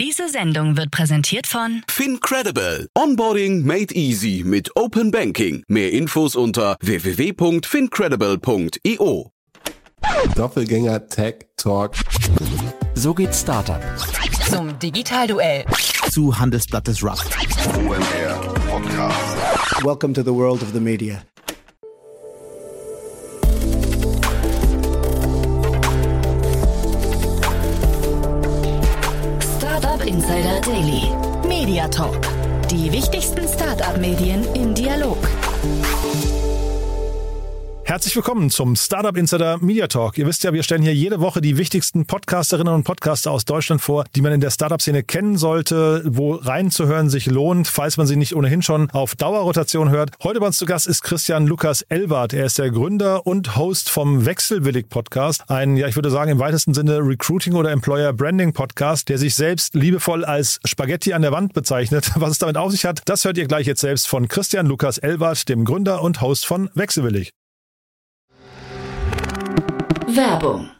Diese Sendung wird präsentiert von FinCredible. Onboarding made easy mit Open Banking. Mehr Infos unter www.fincredible.io. Doppelgänger Tech Talk. So geht Startup. zum Digitalduell. Zu Handelsblatt des Rust. OMR Podcast. Welcome to the world of the media. Insider Daily. Media Talk. Die wichtigsten Startup-Medien im Dialog. Herzlich willkommen zum Startup Insider Media Talk. Ihr wisst ja, wir stellen hier jede Woche die wichtigsten Podcasterinnen und Podcaster aus Deutschland vor, die man in der Startup-Szene kennen sollte, wo reinzuhören sich lohnt, falls man sie nicht ohnehin schon auf Dauerrotation hört. Heute bei uns zu Gast ist Christian Lukas Elwart. Er ist der Gründer und Host vom Wechselwillig Podcast. Ein, ja, ich würde sagen, im weitesten Sinne Recruiting oder Employer Branding Podcast, der sich selbst liebevoll als Spaghetti an der Wand bezeichnet. Was es damit auf sich hat, das hört ihr gleich jetzt selbst von Christian Lukas Elwart, dem Gründer und Host von Wechselwillig. Werbung.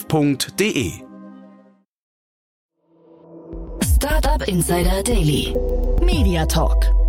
www.startup.de. Startup Insider Daily. Media Talk.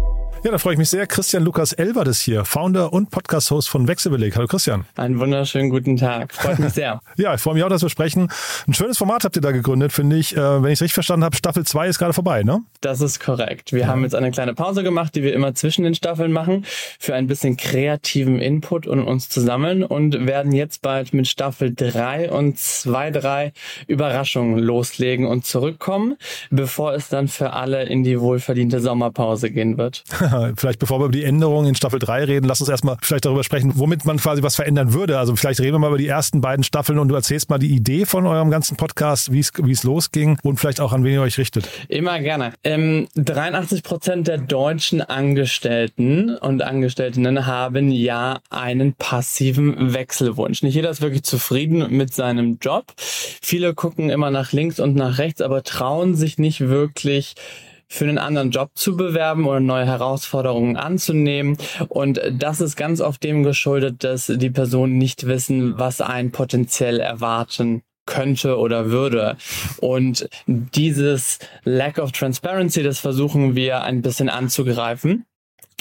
Ja, da freue ich mich sehr. Christian Lukas Elwart ist hier, Founder und Podcast-Host von Wechselbeleg. Hallo Christian. Einen wunderschönen guten Tag. Freut mich sehr. Ja, ich freue mich auch, dass wir sprechen. Ein schönes Format habt ihr da gegründet, finde ich. Äh, wenn ich es richtig verstanden habe, Staffel 2 ist gerade vorbei, ne? Das ist korrekt. Wir haben jetzt eine kleine Pause gemacht, die wir immer zwischen den Staffeln machen, für ein bisschen kreativen Input und uns zu sammeln und werden jetzt bald mit Staffel 3 und 2, 3 Überraschungen loslegen und zurückkommen, bevor es dann für alle in die wohlverdiente Sommerpause gehen wird. vielleicht bevor wir über die Änderungen in Staffel 3 reden, lass uns erstmal vielleicht darüber sprechen, womit man quasi was verändern würde. Also vielleicht reden wir mal über die ersten beiden Staffeln und du erzählst mal die Idee von eurem ganzen Podcast, wie es losging und vielleicht auch an wen ihr euch richtet. Immer gerne. Ähm, 83 Prozent der deutschen Angestellten und Angestellten haben ja einen passiven Wechselwunsch. Nicht jeder ist wirklich zufrieden mit seinem Job. Viele gucken immer nach links und nach rechts, aber trauen sich nicht wirklich für einen anderen Job zu bewerben oder neue Herausforderungen anzunehmen. Und das ist ganz oft dem geschuldet, dass die Personen nicht wissen, was einen potenziell erwarten könnte oder würde. Und dieses Lack of Transparency, das versuchen wir ein bisschen anzugreifen.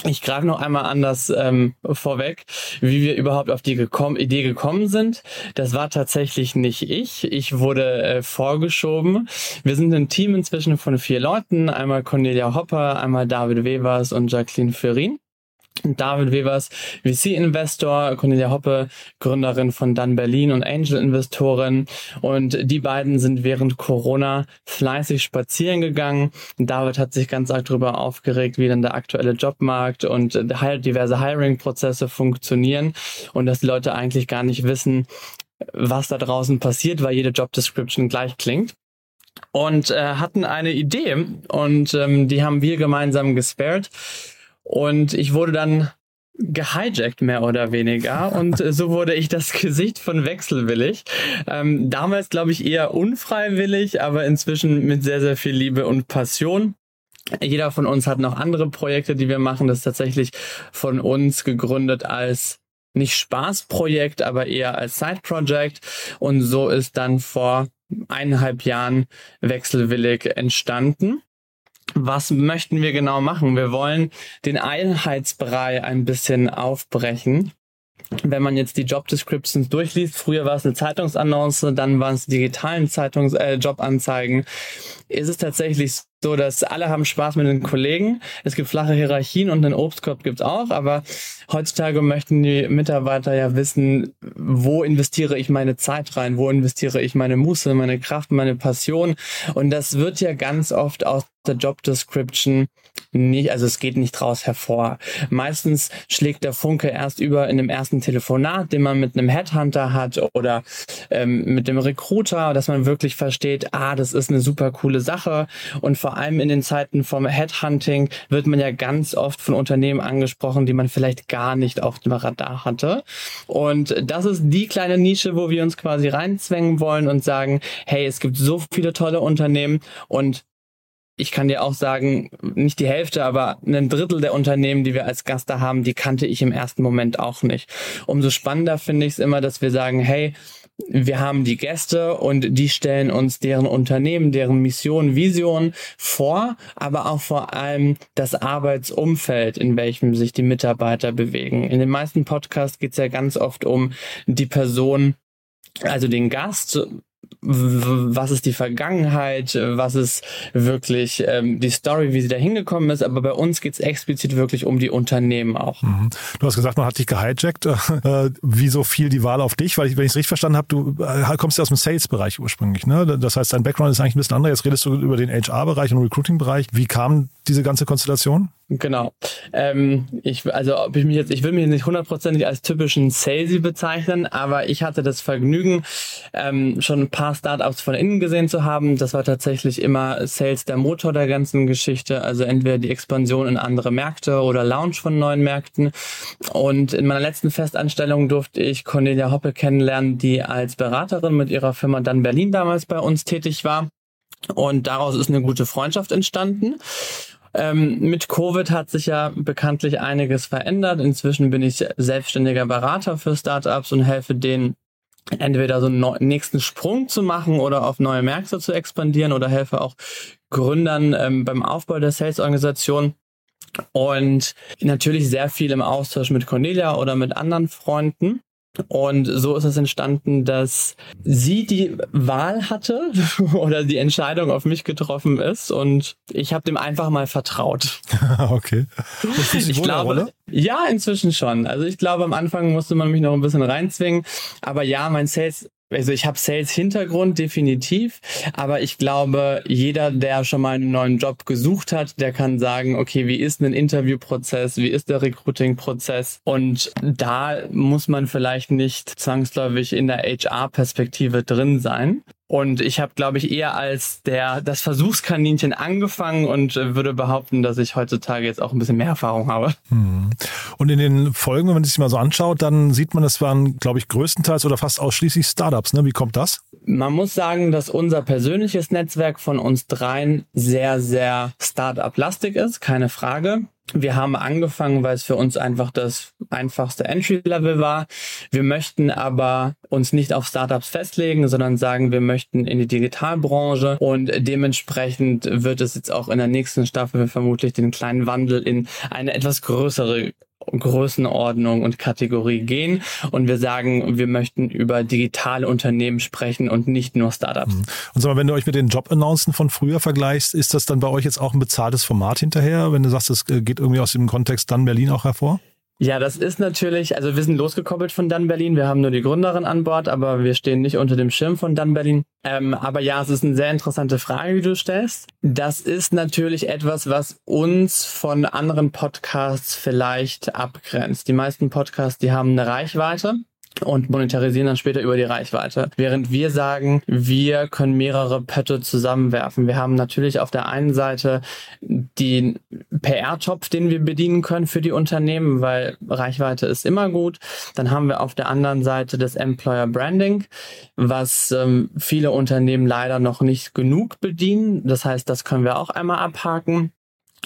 Ich greife noch einmal anders ähm, vorweg, wie wir überhaupt auf die gekommen, Idee gekommen sind. Das war tatsächlich nicht ich. Ich wurde äh, vorgeschoben. Wir sind ein Team inzwischen von vier Leuten. Einmal Cornelia Hopper, einmal David Wevers und Jacqueline Ferrin. David Wevers, VC-Investor, Cornelia Hoppe, Gründerin von Dun Berlin und Angel-Investorin. Und die beiden sind während Corona fleißig spazieren gegangen. David hat sich ganz arg darüber aufgeregt, wie dann der aktuelle Jobmarkt und diverse Hiring-Prozesse funktionieren und dass die Leute eigentlich gar nicht wissen, was da draußen passiert, weil jede Job-Description gleich klingt und äh, hatten eine Idee und ähm, die haben wir gemeinsam gespared und ich wurde dann gehijackt, mehr oder weniger. Und äh, so wurde ich das Gesicht von Wechselwillig. Ähm, damals, glaube ich, eher unfreiwillig, aber inzwischen mit sehr, sehr viel Liebe und Passion. Jeder von uns hat noch andere Projekte, die wir machen. Das ist tatsächlich von uns gegründet als nicht Spaßprojekt, aber eher als Side-Project. Und so ist dann vor eineinhalb Jahren Wechselwillig entstanden. Was möchten wir genau machen? Wir wollen den Einheitsbrei ein bisschen aufbrechen. Wenn man jetzt die Job Descriptions durchliest, früher war es eine Zeitungsannonce, dann waren es digitalen Zeitungs äh, Jobanzeigen, ist es tatsächlich so, dass alle haben Spaß mit den Kollegen. Es gibt flache Hierarchien und einen Obstkorb gibt's auch, aber heutzutage möchten die Mitarbeiter ja wissen, wo investiere ich meine Zeit rein, wo investiere ich meine Muße, meine Kraft, meine Passion. Und das wird ja ganz oft aus der Job Description nicht, also es geht nicht draus hervor. Meistens schlägt der Funke erst über in dem ersten Telefonat, den man mit einem Headhunter hat oder ähm, mit dem Recruiter, dass man wirklich versteht, ah, das ist eine super coole Sache. Und vor allem in den Zeiten vom Headhunting wird man ja ganz oft von Unternehmen angesprochen, die man vielleicht gar nicht auf dem Radar hatte. Und das ist die kleine Nische, wo wir uns quasi reinzwängen wollen und sagen, hey, es gibt so viele tolle Unternehmen und ich kann dir auch sagen, nicht die Hälfte, aber ein Drittel der Unternehmen, die wir als Gast da haben, die kannte ich im ersten Moment auch nicht. Umso spannender finde ich es immer, dass wir sagen, hey, wir haben die Gäste und die stellen uns deren Unternehmen, deren Mission, Vision vor, aber auch vor allem das Arbeitsumfeld, in welchem sich die Mitarbeiter bewegen. In den meisten Podcasts geht es ja ganz oft um die Person, also den Gast, was ist die Vergangenheit, was ist wirklich ähm, die Story, wie sie da hingekommen ist. Aber bei uns geht es explizit wirklich um die Unternehmen auch. Mhm. Du hast gesagt, man hat dich gehijackt. Äh, wieso fiel die Wahl auf dich? Weil ich, wenn ich es richtig verstanden habe, du äh, kommst ja aus dem Sales-Bereich ursprünglich. Ne? Das heißt, dein Background ist eigentlich ein bisschen anderes. Jetzt redest du über den HR-Bereich und Recruiting-Bereich. Wie kam diese ganze Konstellation? Genau. Ähm, ich, also ob ich mich jetzt, ich will mich nicht hundertprozentig als typischen Salesy bezeichnen, aber ich hatte das Vergnügen, ähm, schon ein paar Startups von innen gesehen zu haben. Das war tatsächlich immer Sales der Motor der ganzen Geschichte, also entweder die Expansion in andere Märkte oder Launch von neuen Märkten. Und in meiner letzten Festanstellung durfte ich Cornelia Hoppe kennenlernen, die als Beraterin mit ihrer Firma dann Berlin damals bei uns tätig war. Und daraus ist eine gute Freundschaft entstanden. Ähm, mit Covid hat sich ja bekanntlich einiges verändert. Inzwischen bin ich selbstständiger Berater für Startups und helfe denen entweder so einen nächsten Sprung zu machen oder auf neue Märkte zu expandieren oder helfe auch Gründern ähm, beim Aufbau der Sales-Organisation. Und natürlich sehr viel im Austausch mit Cornelia oder mit anderen Freunden. Und so ist es entstanden, dass sie die Wahl hatte oder die Entscheidung auf mich getroffen ist und ich habe dem einfach mal vertraut. okay. ich glaube, ja, inzwischen schon. Also ich glaube, am Anfang musste man mich noch ein bisschen reinzwingen, aber ja, mein Sales also ich habe Sales-Hintergrund definitiv, aber ich glaube, jeder, der schon mal einen neuen Job gesucht hat, der kann sagen, okay, wie ist ein Interviewprozess, wie ist der Recruiting-Prozess? Und da muss man vielleicht nicht zwangsläufig in der HR-Perspektive drin sein. Und ich habe, glaube ich, eher als der das Versuchskaninchen angefangen und äh, würde behaupten, dass ich heutzutage jetzt auch ein bisschen mehr Erfahrung habe. Hm. Und in den Folgen, wenn man sich mal so anschaut, dann sieht man, es waren, glaube ich, größtenteils oder fast ausschließlich Startups. Ne? Wie kommt das? Man muss sagen, dass unser persönliches Netzwerk von uns dreien sehr, sehr Startup-lastig ist, keine Frage. Wir haben angefangen, weil es für uns einfach das einfachste Entry-Level war. Wir möchten aber uns nicht auf Startups festlegen, sondern sagen, wir möchten in die Digitalbranche und dementsprechend wird es jetzt auch in der nächsten Staffel vermutlich den kleinen Wandel in eine etwas größere Größenordnung und Kategorie gehen und wir sagen, wir möchten über digitale Unternehmen sprechen und nicht nur Startups. Mhm. Und sag mal, wenn du euch mit den Job-Announcen von früher vergleichst, ist das dann bei euch jetzt auch ein bezahltes Format hinterher, wenn du sagst, es geht irgendwie aus dem Kontext dann Berlin auch hervor? Ja, das ist natürlich, also wir sind losgekoppelt von Dann Berlin. Wir haben nur die Gründerin an Bord, aber wir stehen nicht unter dem Schirm von Dann Berlin. Ähm, aber ja, es ist eine sehr interessante Frage, die du stellst. Das ist natürlich etwas, was uns von anderen Podcasts vielleicht abgrenzt. Die meisten Podcasts, die haben eine Reichweite und monetarisieren dann später über die Reichweite. Während wir sagen, wir können mehrere Pötte zusammenwerfen. Wir haben natürlich auf der einen Seite den PR-Topf, den wir bedienen können für die Unternehmen, weil Reichweite ist immer gut. Dann haben wir auf der anderen Seite das Employer Branding, was ähm, viele Unternehmen leider noch nicht genug bedienen. Das heißt, das können wir auch einmal abhaken.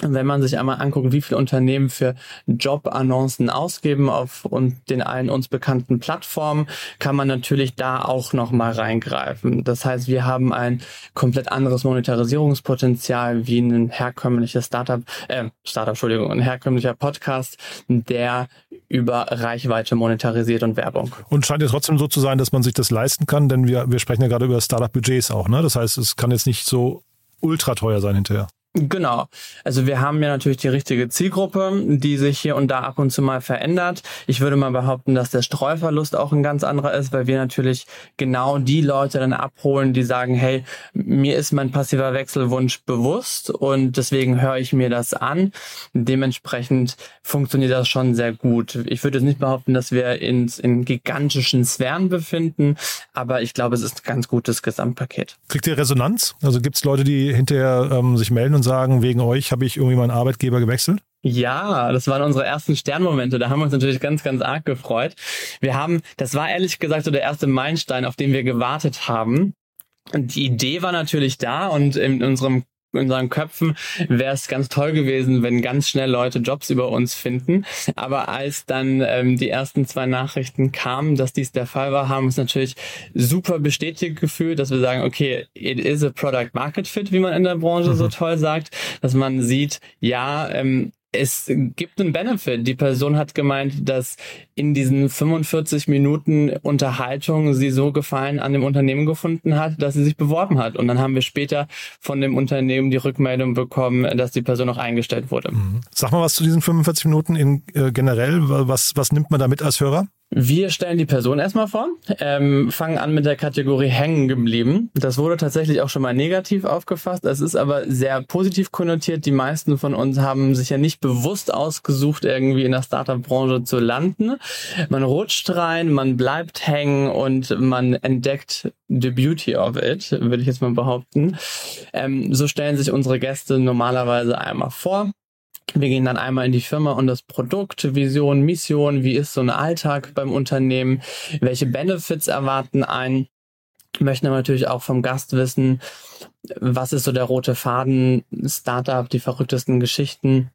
Wenn man sich einmal anguckt, wie viele Unternehmen für Jobannoncen ausgeben auf und den allen uns bekannten Plattformen, kann man natürlich da auch nochmal reingreifen. Das heißt, wir haben ein komplett anderes Monetarisierungspotenzial wie ein herkömmliches Startup, äh, Startup, Entschuldigung, ein herkömmlicher Podcast, der über Reichweite monetarisiert und Werbung. Und scheint ja trotzdem so zu sein, dass man sich das leisten kann, denn wir, wir sprechen ja gerade über Startup-Budgets auch, ne? Das heißt, es kann jetzt nicht so ultra teuer sein hinterher. Genau. Also wir haben ja natürlich die richtige Zielgruppe, die sich hier und da ab und zu mal verändert. Ich würde mal behaupten, dass der Streuverlust auch ein ganz anderer ist, weil wir natürlich genau die Leute dann abholen, die sagen, hey, mir ist mein passiver Wechselwunsch bewusst und deswegen höre ich mir das an. Dementsprechend funktioniert das schon sehr gut. Ich würde jetzt nicht behaupten, dass wir uns in gigantischen Sphären befinden, aber ich glaube, es ist ein ganz gutes Gesamtpaket. Kriegt ihr Resonanz? Also gibt es Leute, die hinterher ähm, sich melden und sagen, wegen euch habe ich irgendwie meinen Arbeitgeber gewechselt? Ja, das waren unsere ersten Sternmomente. Da haben wir uns natürlich ganz, ganz arg gefreut. Wir haben, das war ehrlich gesagt so der erste Meilenstein, auf den wir gewartet haben. Die Idee war natürlich da und in unserem in unseren Köpfen wäre es ganz toll gewesen, wenn ganz schnell Leute Jobs über uns finden. Aber als dann ähm, die ersten zwei Nachrichten kamen, dass dies der Fall war, haben wir uns natürlich super bestätigt gefühlt, dass wir sagen, okay, it is a product market fit, wie man in der Branche so mhm. toll sagt, dass man sieht, ja, ähm, es gibt einen Benefit. Die Person hat gemeint, dass in diesen 45 Minuten Unterhaltung sie so Gefallen an dem Unternehmen gefunden hat, dass sie sich beworben hat. Und dann haben wir später von dem Unternehmen die Rückmeldung bekommen, dass die Person auch eingestellt wurde. Mhm. Sag mal was zu diesen 45 Minuten in, äh, generell. Was, was nimmt man da mit als Hörer? Wir stellen die Person erstmal vor, ähm, fangen an mit der Kategorie hängen geblieben. Das wurde tatsächlich auch schon mal negativ aufgefasst. Es ist aber sehr positiv konnotiert. Die meisten von uns haben sich ja nicht bewusst ausgesucht, irgendwie in der Startup-Branche zu landen. Man rutscht rein, man bleibt hängen und man entdeckt the beauty of it, würde ich jetzt mal behaupten. Ähm, so stellen sich unsere Gäste normalerweise einmal vor. Wir gehen dann einmal in die Firma und das Produkt, Vision, Mission, wie ist so ein Alltag beim Unternehmen, welche Benefits erwarten ein. Möchten aber natürlich auch vom Gast wissen, was ist so der rote Faden, Startup, die verrücktesten Geschichten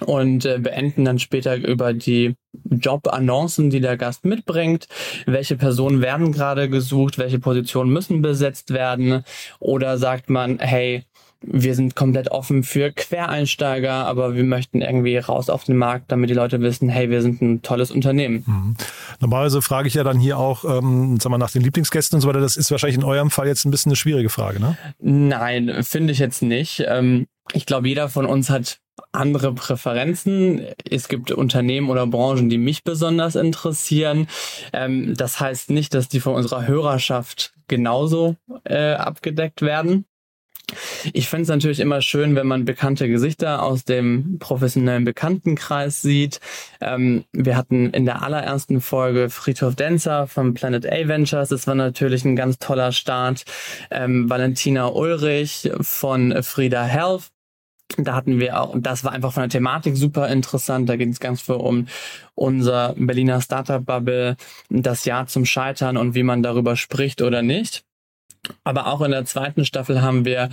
und äh, beenden dann später über die Jobannoncen, die der Gast mitbringt. Welche Personen werden gerade gesucht? Welche Positionen müssen besetzt werden? Oder sagt man, hey, wir sind komplett offen für Quereinsteiger, aber wir möchten irgendwie raus auf den Markt, damit die Leute wissen, hey, wir sind ein tolles Unternehmen. Mhm. Normalerweise frage ich ja dann hier auch, ähm, sag mal, nach den Lieblingsgästen und so weiter. Das ist wahrscheinlich in eurem Fall jetzt ein bisschen eine schwierige Frage, ne? Nein, finde ich jetzt nicht. Ähm, ich glaube, jeder von uns hat andere Präferenzen. Es gibt Unternehmen oder Branchen, die mich besonders interessieren. Ähm, das heißt nicht, dass die von unserer Hörerschaft genauso äh, abgedeckt werden. Ich finde es natürlich immer schön, wenn man bekannte Gesichter aus dem professionellen Bekanntenkreis sieht. Ähm, wir hatten in der allerersten Folge Friedhof Denzer von Planet A Ventures. Das war natürlich ein ganz toller Start. Ähm, Valentina Ulrich von Frieda Health. Da hatten wir auch, das war einfach von der Thematik super interessant. Da ging es ganz viel um unser Berliner Startup Bubble, das Jahr zum Scheitern und wie man darüber spricht oder nicht. Aber auch in der zweiten Staffel haben wir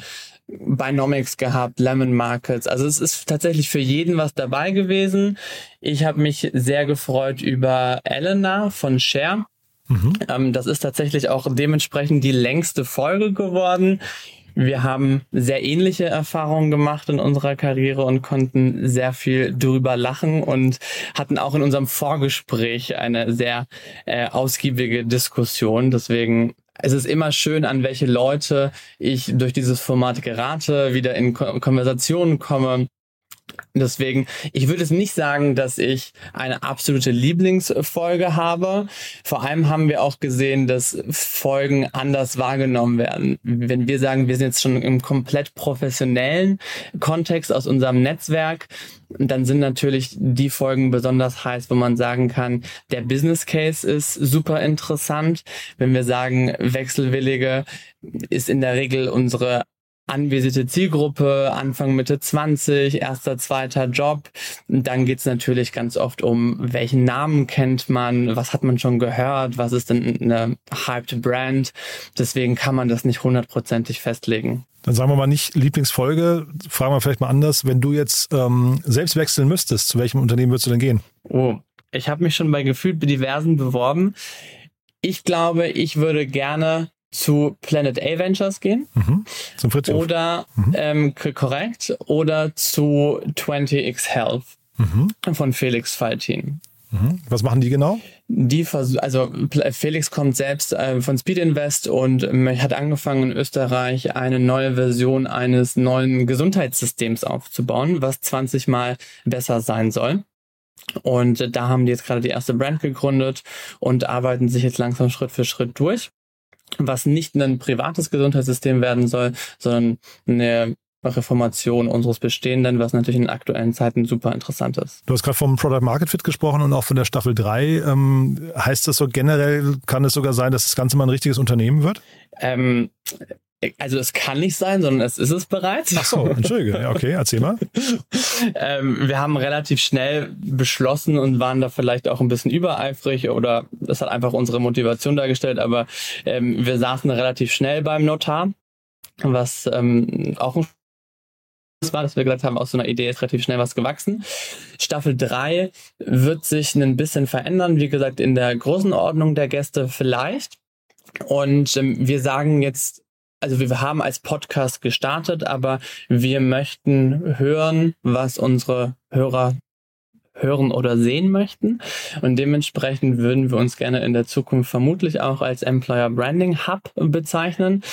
Binomics gehabt, Lemon Markets. Also es ist tatsächlich für jeden was dabei gewesen. Ich habe mich sehr gefreut über Elena von Share. Mhm. Ähm, das ist tatsächlich auch dementsprechend die längste Folge geworden. Wir haben sehr ähnliche Erfahrungen gemacht in unserer Karriere und konnten sehr viel drüber lachen und hatten auch in unserem Vorgespräch eine sehr äh, ausgiebige Diskussion. Deswegen es ist immer schön, an welche Leute ich durch dieses Format gerate, wieder in Konversationen komme Deswegen, ich würde es nicht sagen, dass ich eine absolute Lieblingsfolge habe. Vor allem haben wir auch gesehen, dass Folgen anders wahrgenommen werden. Wenn wir sagen, wir sind jetzt schon im komplett professionellen Kontext aus unserem Netzwerk, dann sind natürlich die Folgen besonders heiß, wo man sagen kann, der Business Case ist super interessant. Wenn wir sagen, Wechselwillige ist in der Regel unsere anvisierte Zielgruppe, Anfang Mitte 20, erster, zweiter Job. Dann geht's natürlich ganz oft um, welchen Namen kennt man, was hat man schon gehört, was ist denn eine hyped Brand. Deswegen kann man das nicht hundertprozentig festlegen. Dann sagen wir mal nicht Lieblingsfolge, fragen wir vielleicht mal anders. Wenn du jetzt ähm, selbst wechseln müsstest, zu welchem Unternehmen würdest du denn gehen? Oh, ich habe mich schon bei gefühlt diversen beworben. Ich glaube, ich würde gerne zu Planet A Ventures gehen. Mhm. Zum Fritz Oder, mhm. ähm, korrekt, oder zu 20x Health mhm. von Felix Faltin. Mhm. Was machen die genau? Die also Felix kommt selbst äh, von Speed Invest und ähm, hat angefangen in Österreich eine neue Version eines neuen Gesundheitssystems aufzubauen, was 20 mal besser sein soll. Und da haben die jetzt gerade die erste Brand gegründet und arbeiten sich jetzt langsam Schritt für Schritt durch. Was nicht ein privates Gesundheitssystem werden soll, sondern eine Reformation unseres Bestehenden, was natürlich in aktuellen Zeiten super interessant ist. Du hast gerade vom Product Market Fit gesprochen und auch von der Staffel 3. Ähm, heißt das so generell, kann es sogar sein, dass das Ganze mal ein richtiges Unternehmen wird? Ähm, also es kann nicht sein, sondern es ist es bereits. Ach so, entschuldige. Ja, okay, erzähl mal. ähm, wir haben relativ schnell beschlossen und waren da vielleicht auch ein bisschen übereifrig oder das hat einfach unsere Motivation dargestellt, aber ähm, wir saßen relativ schnell beim Notar, was ähm, auch ein war, dass wir gesagt haben, aus so einer Idee ist relativ schnell was gewachsen. Staffel 3 wird sich ein bisschen verändern, wie gesagt, in der Größenordnung der Gäste vielleicht. Und ähm, wir sagen jetzt, also wir haben als Podcast gestartet, aber wir möchten hören, was unsere Hörer hören oder sehen möchten. Und dementsprechend würden wir uns gerne in der Zukunft vermutlich auch als Employer Branding Hub bezeichnen.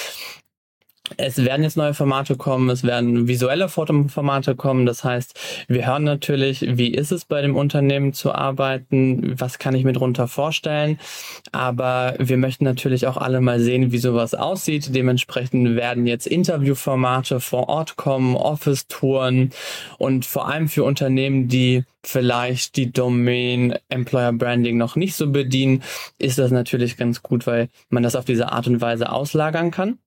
Es werden jetzt neue Formate kommen, es werden visuelle Fotoformate kommen. Das heißt, wir hören natürlich, wie ist es bei dem Unternehmen zu arbeiten, was kann ich mir darunter vorstellen. Aber wir möchten natürlich auch alle mal sehen, wie sowas aussieht. Dementsprechend werden jetzt Interviewformate vor Ort kommen, Office-Touren und vor allem für Unternehmen, die vielleicht die Domain Employer Branding noch nicht so bedienen, ist das natürlich ganz gut, weil man das auf diese Art und Weise auslagern kann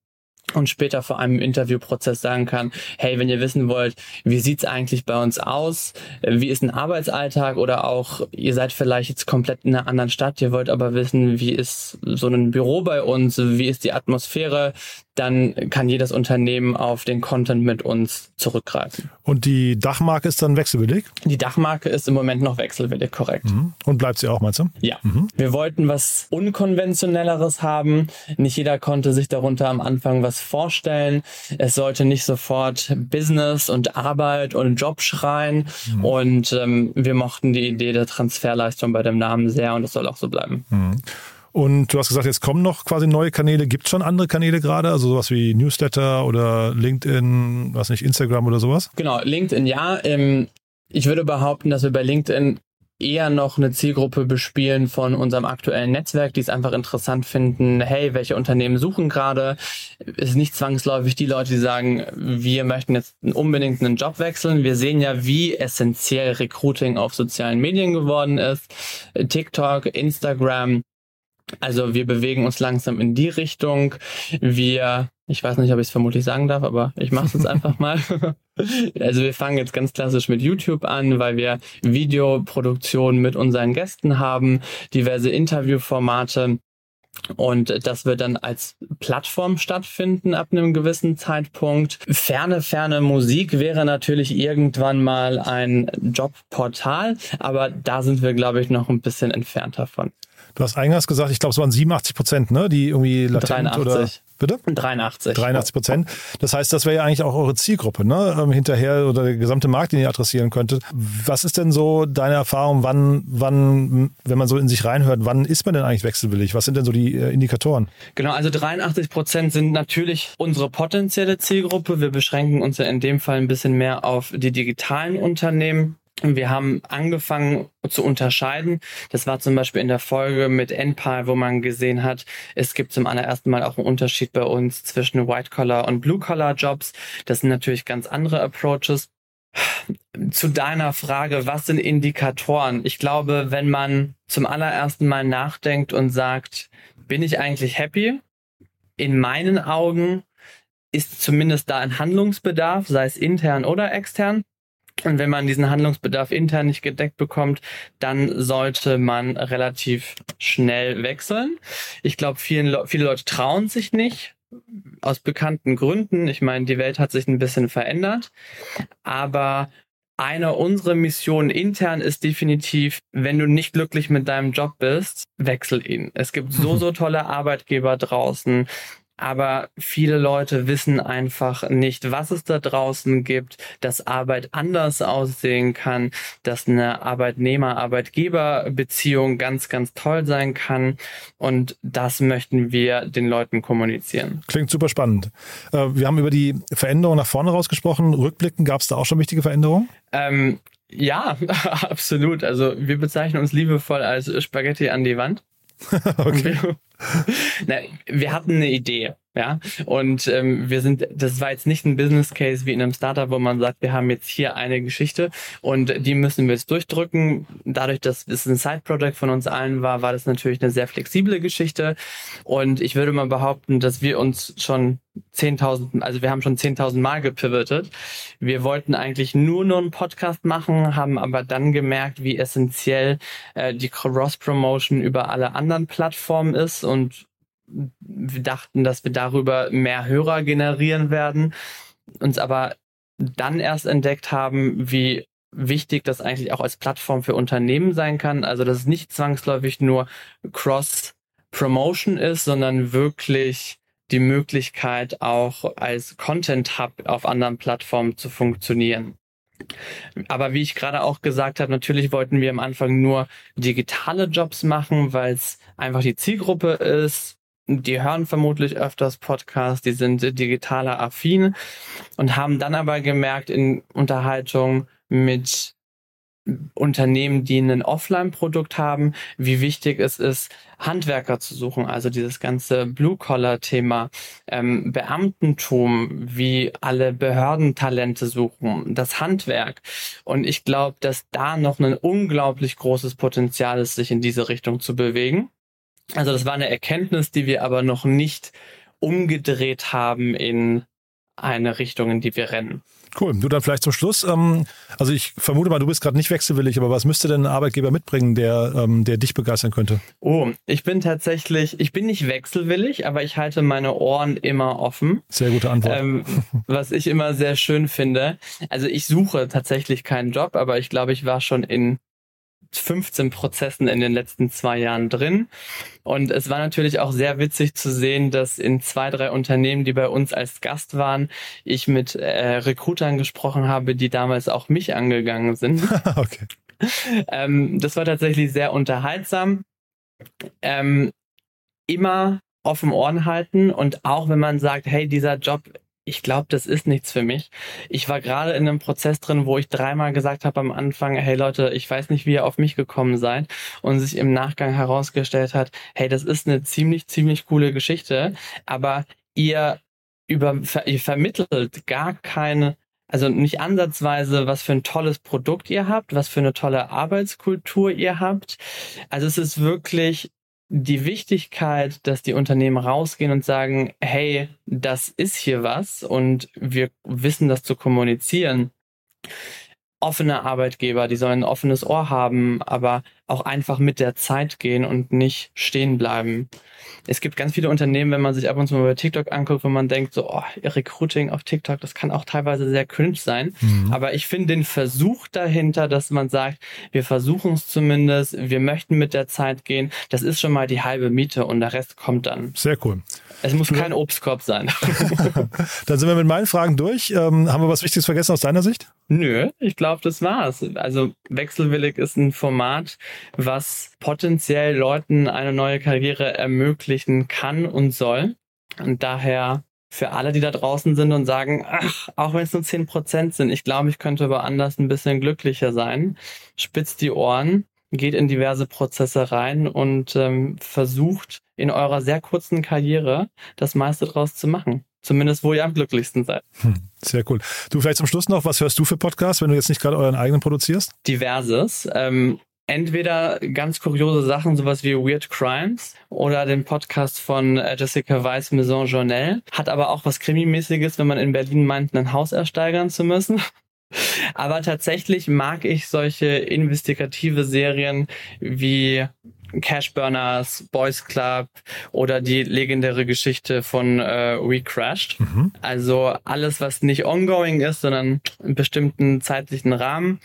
und später vor einem Interviewprozess sagen kann, hey, wenn ihr wissen wollt, wie sieht's eigentlich bei uns aus, wie ist ein Arbeitsalltag? Oder auch ihr seid vielleicht jetzt komplett in einer anderen Stadt, ihr wollt aber wissen, wie ist so ein Büro bei uns, wie ist die Atmosphäre, dann kann jedes Unternehmen auf den Content mit uns zurückgreifen. Und die Dachmarke ist dann wechselwillig? Die Dachmarke ist im Moment noch wechselwillig, korrekt. Mhm. Und bleibt sie auch, meinst du? Ja. Mhm. Wir wollten was Unkonventionelleres haben. Nicht jeder konnte sich darunter am Anfang was vorstellen. Es sollte nicht sofort Business und Arbeit und Job schreien. Mhm. Und ähm, wir mochten die Idee der Transferleistung bei dem Namen sehr und es soll auch so bleiben. Und du hast gesagt, jetzt kommen noch quasi neue Kanäle. Gibt es schon andere Kanäle gerade? Also sowas wie Newsletter oder LinkedIn, was nicht, Instagram oder sowas? Genau, LinkedIn ja. Ähm, ich würde behaupten, dass wir bei LinkedIn eher noch eine Zielgruppe bespielen von unserem aktuellen Netzwerk, die es einfach interessant finden, hey, welche Unternehmen suchen gerade? Ist nicht zwangsläufig die Leute, die sagen, wir möchten jetzt unbedingt einen Job wechseln. Wir sehen ja, wie essentiell Recruiting auf sozialen Medien geworden ist. TikTok, Instagram, also wir bewegen uns langsam in die Richtung. Wir, ich weiß nicht, ob ich es vermutlich sagen darf, aber ich mache es jetzt einfach mal. Also wir fangen jetzt ganz klassisch mit YouTube an, weil wir Videoproduktionen mit unseren Gästen haben, diverse Interviewformate. Und das wird dann als Plattform stattfinden ab einem gewissen Zeitpunkt. Ferne, ferne Musik wäre natürlich irgendwann mal ein Jobportal, aber da sind wir, glaube ich, noch ein bisschen entfernt davon. Du hast eingangs gesagt, ich glaube, es waren 87 Prozent, ne, die irgendwie latent 83. oder bitte? 83. 83 Prozent. Das heißt, das wäre ja eigentlich auch eure Zielgruppe, ne? Ähm, hinterher oder der gesamte Markt, den ihr adressieren könntet. Was ist denn so deine Erfahrung, wann, wann, wenn man so in sich reinhört, wann ist man denn eigentlich wechselwillig? Was sind denn so die äh, Indikatoren? Genau, also 83 Prozent sind natürlich unsere potenzielle Zielgruppe. Wir beschränken uns ja in dem Fall ein bisschen mehr auf die digitalen Unternehmen. Wir haben angefangen zu unterscheiden. Das war zum Beispiel in der Folge mit NPAL, wo man gesehen hat, es gibt zum allerersten Mal auch einen Unterschied bei uns zwischen White-Collar und Blue-Collar-Jobs. Das sind natürlich ganz andere Approaches. Zu deiner Frage, was sind Indikatoren? Ich glaube, wenn man zum allerersten Mal nachdenkt und sagt, bin ich eigentlich happy? In meinen Augen ist zumindest da ein Handlungsbedarf, sei es intern oder extern. Und wenn man diesen Handlungsbedarf intern nicht gedeckt bekommt, dann sollte man relativ schnell wechseln. Ich glaube, viele Leute trauen sich nicht, aus bekannten Gründen. Ich meine, die Welt hat sich ein bisschen verändert. Aber eine unserer Missionen intern ist definitiv, wenn du nicht glücklich mit deinem Job bist, wechsel ihn. Es gibt so, so tolle Arbeitgeber draußen aber viele Leute wissen einfach nicht, was es da draußen gibt, dass Arbeit anders aussehen kann, dass eine Arbeitnehmer-Arbeitgeber-Beziehung ganz, ganz toll sein kann. Und das möchten wir den Leuten kommunizieren. Klingt super spannend. Äh, wir haben über die Veränderung nach vorne rausgesprochen. Rückblicken, gab es da auch schon wichtige Veränderungen? Ähm, ja, absolut. Also wir bezeichnen uns liebevoll als Spaghetti an die Wand. okay. Na, wir hatten eine Idee, ja, und ähm, wir sind, das war jetzt nicht ein Business Case wie in einem Startup, wo man sagt, wir haben jetzt hier eine Geschichte und die müssen wir jetzt durchdrücken. Dadurch, dass es ein Side Project von uns allen war, war das natürlich eine sehr flexible Geschichte und ich würde mal behaupten, dass wir uns schon 10.000, also wir haben schon 10.000 Mal gepivotet. Wir wollten eigentlich nur nur einen Podcast machen, haben aber dann gemerkt, wie essentiell äh, die Cross-Promotion über alle anderen Plattformen ist und wir dachten, dass wir darüber mehr Hörer generieren werden, uns aber dann erst entdeckt haben, wie wichtig das eigentlich auch als Plattform für Unternehmen sein kann. Also dass es nicht zwangsläufig nur Cross-Promotion ist, sondern wirklich die Möglichkeit auch als Content Hub auf anderen Plattformen zu funktionieren. Aber wie ich gerade auch gesagt habe, natürlich wollten wir am Anfang nur digitale Jobs machen, weil es einfach die Zielgruppe ist. Die hören vermutlich öfters Podcasts, die sind digitaler affin und haben dann aber gemerkt in Unterhaltung mit Unternehmen, die ein Offline-Produkt haben, wie wichtig es ist, Handwerker zu suchen. Also dieses ganze Blue-Collar-Thema, ähm, Beamtentum, wie alle Behördentalente suchen, das Handwerk. Und ich glaube, dass da noch ein unglaublich großes Potenzial ist, sich in diese Richtung zu bewegen. Also das war eine Erkenntnis, die wir aber noch nicht umgedreht haben in eine Richtung, in die wir rennen. Cool. Du dann vielleicht zum Schluss. Ähm, also ich vermute mal, du bist gerade nicht wechselwillig, aber was müsste denn ein Arbeitgeber mitbringen, der, ähm, der dich begeistern könnte? Oh, ich bin tatsächlich, ich bin nicht wechselwillig, aber ich halte meine Ohren immer offen. Sehr gute Antwort. Ähm, was ich immer sehr schön finde. Also ich suche tatsächlich keinen Job, aber ich glaube, ich war schon in 15 Prozessen in den letzten zwei Jahren drin. Und es war natürlich auch sehr witzig zu sehen, dass in zwei, drei Unternehmen, die bei uns als Gast waren, ich mit äh, Recruitern gesprochen habe, die damals auch mich angegangen sind. okay. Ähm, das war tatsächlich sehr unterhaltsam. Ähm, immer offen Ohren halten und auch wenn man sagt, hey, dieser Job ich glaube, das ist nichts für mich. Ich war gerade in einem Prozess drin, wo ich dreimal gesagt habe am Anfang, hey Leute, ich weiß nicht, wie ihr auf mich gekommen seid und sich im Nachgang herausgestellt hat, hey, das ist eine ziemlich, ziemlich coole Geschichte, aber ihr über, ihr vermittelt gar keine also nicht ansatzweise, was für ein tolles Produkt ihr habt, was für eine tolle Arbeitskultur ihr habt. Also es ist wirklich die Wichtigkeit, dass die Unternehmen rausgehen und sagen, hey, das ist hier was und wir wissen das zu kommunizieren. Offene Arbeitgeber, die sollen ein offenes Ohr haben, aber auch einfach mit der Zeit gehen und nicht stehen bleiben. Es gibt ganz viele Unternehmen, wenn man sich ab und zu mal bei TikTok anguckt, wo man denkt, so, oh, Recruiting auf TikTok, das kann auch teilweise sehr cringe sein. Mhm. Aber ich finde den Versuch dahinter, dass man sagt, wir versuchen es zumindest, wir möchten mit der Zeit gehen, das ist schon mal die halbe Miete und der Rest kommt dann. Sehr cool. Es muss kein Obstkorb sein. dann sind wir mit meinen Fragen durch. Ähm, haben wir was Wichtiges vergessen aus deiner Sicht? Nö, ich glaube, das war's. Also Wechselwillig ist ein Format, was potenziell Leuten eine neue Karriere ermöglichen kann und soll. Und daher für alle, die da draußen sind und sagen, ach, auch wenn es nur zehn Prozent sind, ich glaube, ich könnte woanders ein bisschen glücklicher sein, spitzt die Ohren, geht in diverse Prozesse rein und ähm, versucht in eurer sehr kurzen Karriere das meiste draus zu machen. Zumindest, wo ihr am glücklichsten seid. Hm, sehr cool. Du vielleicht zum Schluss noch, was hörst du für Podcasts, wenn du jetzt nicht gerade euren eigenen produzierst? Diverses. Ähm, entweder ganz kuriose Sachen, sowas wie Weird Crimes oder den Podcast von äh, Jessica Weiss Maison Journal. Hat aber auch was Krimimäßiges, wenn man in Berlin meint, ein Haus ersteigern zu müssen. Aber tatsächlich mag ich solche investigative Serien wie Cashburners, Boys Club oder die legendäre Geschichte von äh, We Crashed. Mhm. Also alles, was nicht ongoing ist, sondern in bestimmten zeitlichen Rahmen.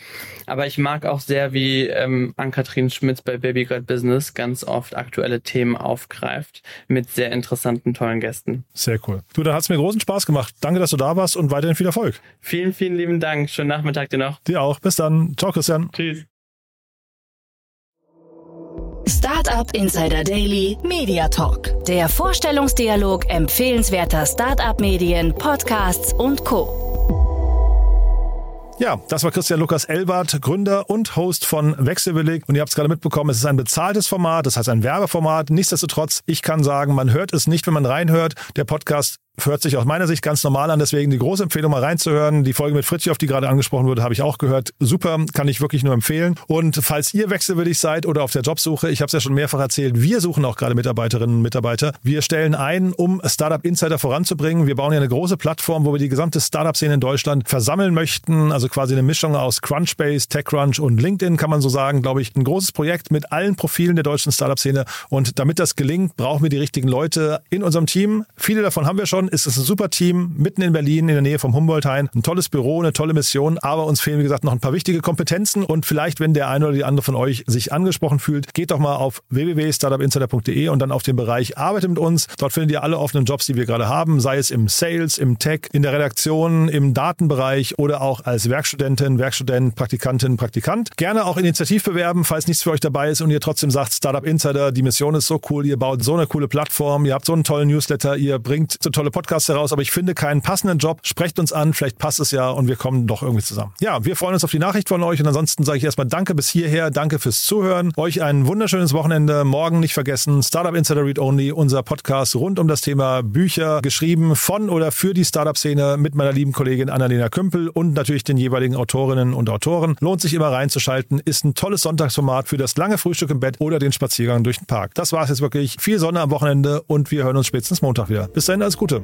Aber ich mag auch sehr, wie ähm, Ann-Kathrin Schmitz bei Baby Got Business ganz oft aktuelle Themen aufgreift mit sehr interessanten, tollen Gästen. Sehr cool. Du, dann hat's mir großen Spaß gemacht. Danke, dass du da warst und weiterhin viel Erfolg. Vielen, vielen lieben Dank. Schönen Nachmittag dir noch. Dir auch. Bis dann. Ciao, Christian. Tschüss. Startup Insider Daily Media Talk. Der Vorstellungsdialog empfehlenswerter Startup-Medien, Podcasts und Co. Ja, das war Christian Lukas Elbert, Gründer und Host von Wechselwillig. Und ihr habt es gerade mitbekommen, es ist ein bezahltes Format, das heißt ein Werbeformat. Nichtsdestotrotz, ich kann sagen, man hört es nicht, wenn man reinhört. Der Podcast hört sich aus meiner Sicht ganz normal an, deswegen die große Empfehlung mal reinzuhören. Die Folge mit Fritjof, die gerade angesprochen wurde, habe ich auch gehört. Super, kann ich wirklich nur empfehlen. Und falls ihr wechselwillig seid oder auf der Jobsuche, ich habe es ja schon mehrfach erzählt, wir suchen auch gerade Mitarbeiterinnen und Mitarbeiter. Wir stellen ein, um Startup Insider voranzubringen. Wir bauen ja eine große Plattform, wo wir die gesamte Startup-Szene in Deutschland versammeln möchten. Also quasi eine Mischung aus Crunchbase, TechCrunch und LinkedIn, kann man so sagen, glaube ich, ein großes Projekt mit allen Profilen der deutschen Startup-Szene. Und damit das gelingt, brauchen wir die richtigen Leute in unserem Team. Viele davon haben wir schon. Ist es ein super Team mitten in Berlin, in der Nähe vom Humboldt-Hain. Ein tolles Büro, eine tolle Mission. Aber uns fehlen, wie gesagt, noch ein paar wichtige Kompetenzen. Und vielleicht, wenn der eine oder die andere von euch sich angesprochen fühlt, geht doch mal auf www.startupinsider.de und dann auf den Bereich Arbeit mit uns. Dort findet ihr alle offenen Jobs, die wir gerade haben, sei es im Sales, im Tech, in der Redaktion, im Datenbereich oder auch als Werkstudentin, Werkstudent, Praktikantin, Praktikant. Gerne auch initiativ bewerben, falls nichts für euch dabei ist und ihr trotzdem sagt, Startup Insider, die Mission ist so cool, ihr baut so eine coole Plattform, ihr habt so einen tollen Newsletter, ihr bringt so tolle Podcasts heraus, aber ich finde keinen passenden Job. Sprecht uns an, vielleicht passt es ja und wir kommen doch irgendwie zusammen. Ja, wir freuen uns auf die Nachricht von euch und ansonsten sage ich erstmal Danke bis hierher, danke fürs Zuhören. Euch ein wunderschönes Wochenende. Morgen nicht vergessen, Startup Insider Read Only, unser Podcast rund um das Thema Bücher, geschrieben von oder für die Startup-Szene mit meiner lieben Kollegin Annalena Kümpel und natürlich den jeweiligen Autorinnen und Autoren. Lohnt sich immer reinzuschalten, ist ein tolles Sonntagsformat für das lange Frühstück im Bett oder den Spaziergang durch den Park. Das war es jetzt wirklich. Viel Sonne am Wochenende und wir hören uns spätestens Montag wieder. Bis dahin, alles Gute.